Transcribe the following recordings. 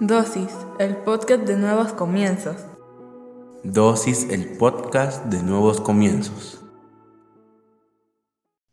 Dosis, el podcast de nuevos comienzos. Dosis, el podcast de nuevos comienzos.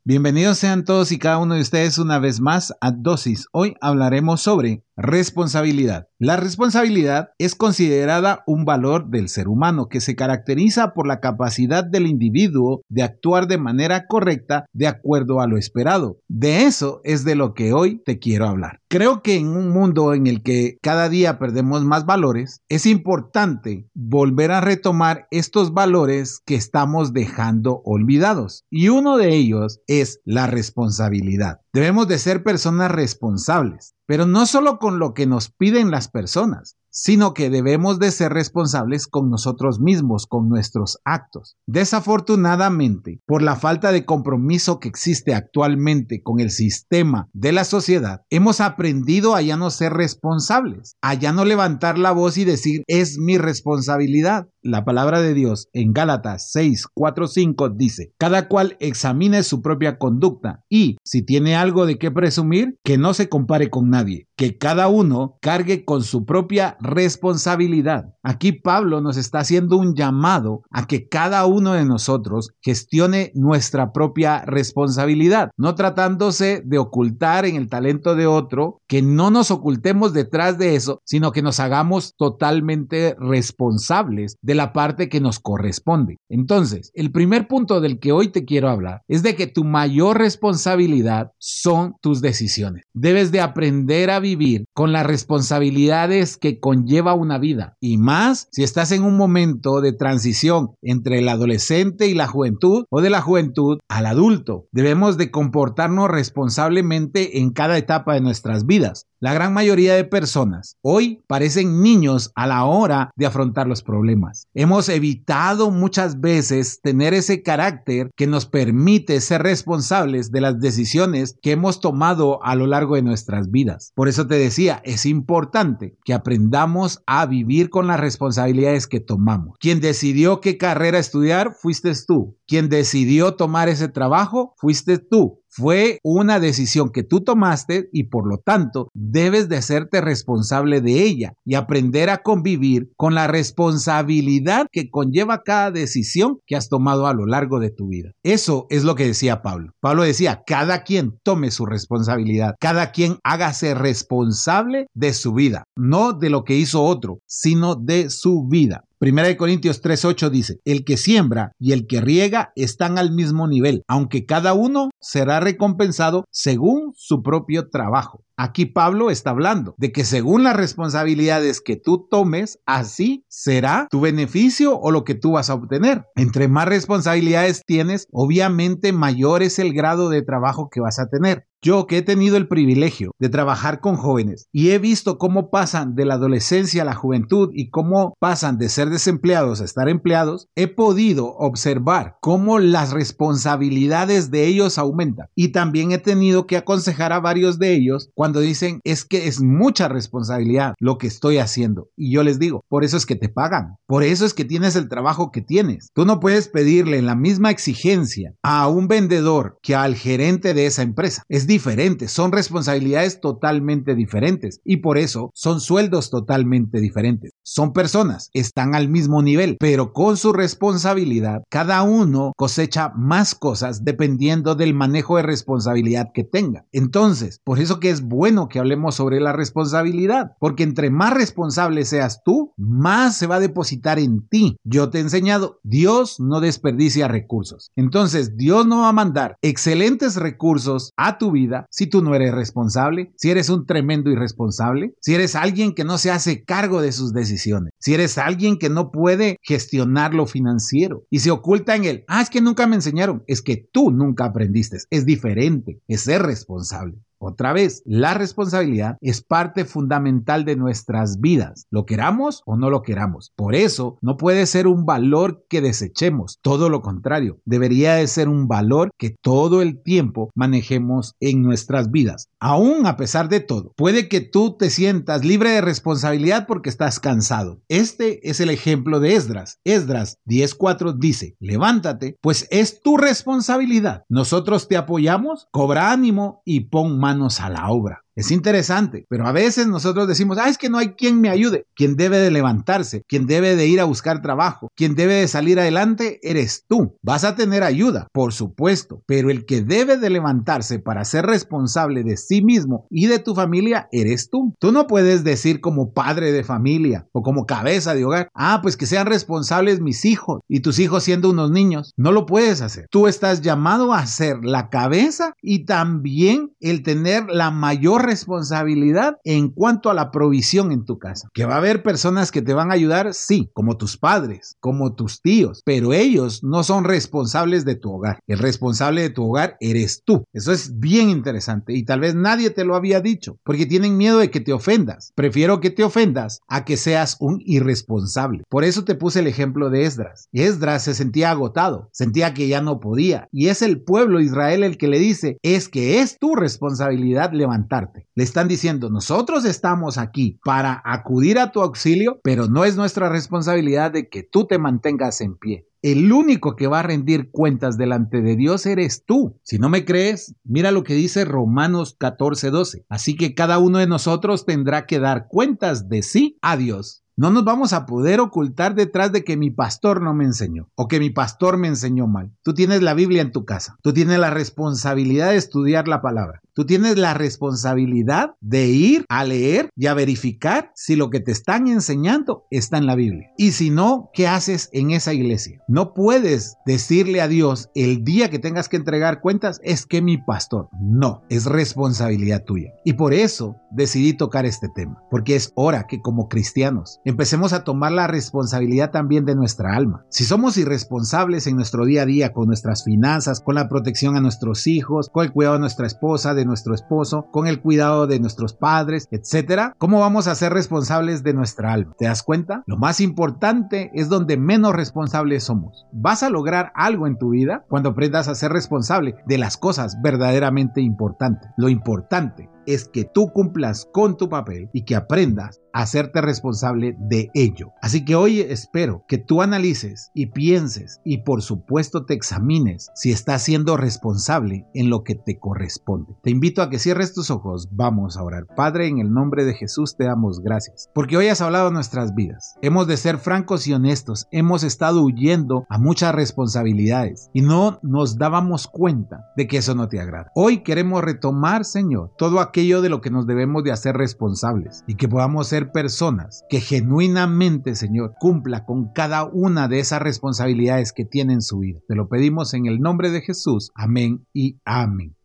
Bienvenidos sean todos y cada uno de ustedes una vez más a Dosis. Hoy hablaremos sobre responsabilidad. La responsabilidad es considerada un valor del ser humano que se caracteriza por la capacidad del individuo de actuar de manera correcta de acuerdo a lo esperado. De eso es de lo que hoy te quiero hablar. Creo que en un mundo en el que cada día perdemos más valores, es importante volver a retomar estos valores que estamos dejando olvidados. Y uno de ellos es la responsabilidad. Debemos de ser personas responsables, pero no solo con lo que nos piden las personas, sino que debemos de ser responsables con nosotros mismos, con nuestros actos. Desafortunadamente, por la falta de compromiso que existe actualmente con el sistema de la sociedad, hemos aprendido a ya no ser responsables, a ya no levantar la voz y decir es mi responsabilidad. La palabra de Dios en Gálatas 6, 4, 5 dice, cada cual examine su propia conducta y si tiene algo de qué presumir, que no se compare con nadie, que cada uno cargue con su propia responsabilidad. Aquí Pablo nos está haciendo un llamado a que cada uno de nosotros gestione nuestra propia responsabilidad, no tratándose de ocultar en el talento de otro, que no nos ocultemos detrás de eso, sino que nos hagamos totalmente responsables la parte que nos corresponde. Entonces, el primer punto del que hoy te quiero hablar es de que tu mayor responsabilidad son tus decisiones. Debes de aprender a vivir con las responsabilidades que conlleva una vida y más si estás en un momento de transición entre el adolescente y la juventud o de la juventud al adulto. Debemos de comportarnos responsablemente en cada etapa de nuestras vidas. La gran mayoría de personas hoy parecen niños a la hora de afrontar los problemas. Hemos evitado muchas veces tener ese carácter que nos permite ser responsables de las decisiones que hemos tomado a lo largo de nuestras vidas. Por eso te decía, es importante que aprendamos a vivir con las responsabilidades que tomamos. Quien decidió qué carrera estudiar, fuiste tú. Quien decidió tomar ese trabajo, fuiste tú. Fue una decisión que tú tomaste y por lo tanto debes de hacerte responsable de ella y aprender a convivir con la responsabilidad que conlleva cada decisión que has tomado a lo largo de tu vida. Eso es lo que decía Pablo. Pablo decía, cada quien tome su responsabilidad, cada quien hágase responsable de su vida, no de lo que hizo otro, sino de su vida. Primera de Corintios 3:8 dice, el que siembra y el que riega están al mismo nivel, aunque cada uno será recompensado según su propio trabajo. Aquí Pablo está hablando de que según las responsabilidades que tú tomes, así será tu beneficio o lo que tú vas a obtener. Entre más responsabilidades tienes, obviamente mayor es el grado de trabajo que vas a tener. Yo que he tenido el privilegio de trabajar con jóvenes y he visto cómo pasan de la adolescencia a la juventud y cómo pasan de ser desempleados a estar empleados, he podido observar cómo las responsabilidades de ellos aumentan. Y también he tenido que aconsejar a varios de ellos cuando dicen es que es mucha responsabilidad lo que estoy haciendo. Y yo les digo, por eso es que te pagan, por eso es que tienes el trabajo que tienes. Tú no puedes pedirle la misma exigencia a un vendedor que al gerente de esa empresa. Es diferentes, son responsabilidades totalmente diferentes y por eso son sueldos totalmente diferentes. Son personas, están al mismo nivel, pero con su responsabilidad, cada uno cosecha más cosas dependiendo del manejo de responsabilidad que tenga. Entonces, por eso que es bueno que hablemos sobre la responsabilidad, porque entre más responsable seas tú, más se va a depositar en ti. Yo te he enseñado, Dios no desperdicia recursos. Entonces, Dios no va a mandar excelentes recursos a tu vida si tú no eres responsable, si eres un tremendo irresponsable, si eres alguien que no se hace cargo de sus decisiones, si eres alguien que no puede gestionar lo financiero y se oculta en él, ah, es que nunca me enseñaron, es que tú nunca aprendiste, es diferente, es ser responsable. Otra vez, la responsabilidad es parte fundamental de nuestras vidas, lo queramos o no lo queramos. Por eso, no puede ser un valor que desechemos, todo lo contrario, debería de ser un valor que todo el tiempo manejemos en nuestras vidas. Aún a pesar de todo, puede que tú te sientas libre de responsabilidad porque estás cansado. Este es el ejemplo de Esdras. Esdras 10.4 dice, levántate, pues es tu responsabilidad. Nosotros te apoyamos, cobra ánimo y pon manos a la obra. Es interesante, pero a veces nosotros decimos, ah, es que no hay quien me ayude. Quien debe de levantarse, quien debe de ir a buscar trabajo, quien debe de salir adelante, eres tú. Vas a tener ayuda, por supuesto, pero el que debe de levantarse para ser responsable de sí mismo y de tu familia, eres tú. Tú no puedes decir como padre de familia o como cabeza de hogar, ah, pues que sean responsables mis hijos y tus hijos siendo unos niños. No lo puedes hacer. Tú estás llamado a ser la cabeza y también el tener la mayor responsabilidad en cuanto a la provisión en tu casa. Que va a haber personas que te van a ayudar, sí, como tus padres, como tus tíos, pero ellos no son responsables de tu hogar. El responsable de tu hogar eres tú. Eso es bien interesante y tal vez nadie te lo había dicho porque tienen miedo de que te ofendas. Prefiero que te ofendas a que seas un irresponsable. Por eso te puse el ejemplo de Esdras. Esdras se sentía agotado, sentía que ya no podía y es el pueblo Israel el que le dice, es que es tu responsabilidad levantarte. Le están diciendo, nosotros estamos aquí para acudir a tu auxilio, pero no es nuestra responsabilidad de que tú te mantengas en pie. El único que va a rendir cuentas delante de Dios eres tú. Si no me crees, mira lo que dice Romanos 14:12. Así que cada uno de nosotros tendrá que dar cuentas de sí a Dios. No nos vamos a poder ocultar detrás de que mi pastor no me enseñó o que mi pastor me enseñó mal. Tú tienes la Biblia en tu casa. Tú tienes la responsabilidad de estudiar la palabra. Tú tienes la responsabilidad de ir a leer y a verificar si lo que te están enseñando está en la Biblia. Y si no, ¿qué haces en esa iglesia? No puedes decirle a Dios el día que tengas que entregar cuentas es que mi pastor. No, es responsabilidad tuya. Y por eso decidí tocar este tema, porque es hora que como cristianos empecemos a tomar la responsabilidad también de nuestra alma. Si somos irresponsables en nuestro día a día con nuestras finanzas, con la protección a nuestros hijos, con el cuidado de nuestra esposa, de nuestro esposo, con el cuidado de nuestros padres, etcétera, ¿cómo vamos a ser responsables de nuestra alma? ¿Te das cuenta? Lo más importante es donde menos responsables somos. Vas a lograr algo en tu vida cuando aprendas a ser responsable de las cosas verdaderamente importantes. Lo importante es que tú cumplas con tu papel y que aprendas hacerte responsable de ello. Así que hoy espero que tú analices y pienses y por supuesto te examines si estás siendo responsable en lo que te corresponde. Te invito a que cierres tus ojos. Vamos a orar. Padre, en el nombre de Jesús te damos gracias porque hoy has hablado nuestras vidas. Hemos de ser francos y honestos. Hemos estado huyendo a muchas responsabilidades y no nos dábamos cuenta de que eso no te agrada. Hoy queremos retomar, Señor, todo aquello de lo que nos debemos de hacer responsables y que podamos personas que genuinamente, Señor, cumpla con cada una de esas responsabilidades que tiene en su vida. Te lo pedimos en el nombre de Jesús. Amén y amén.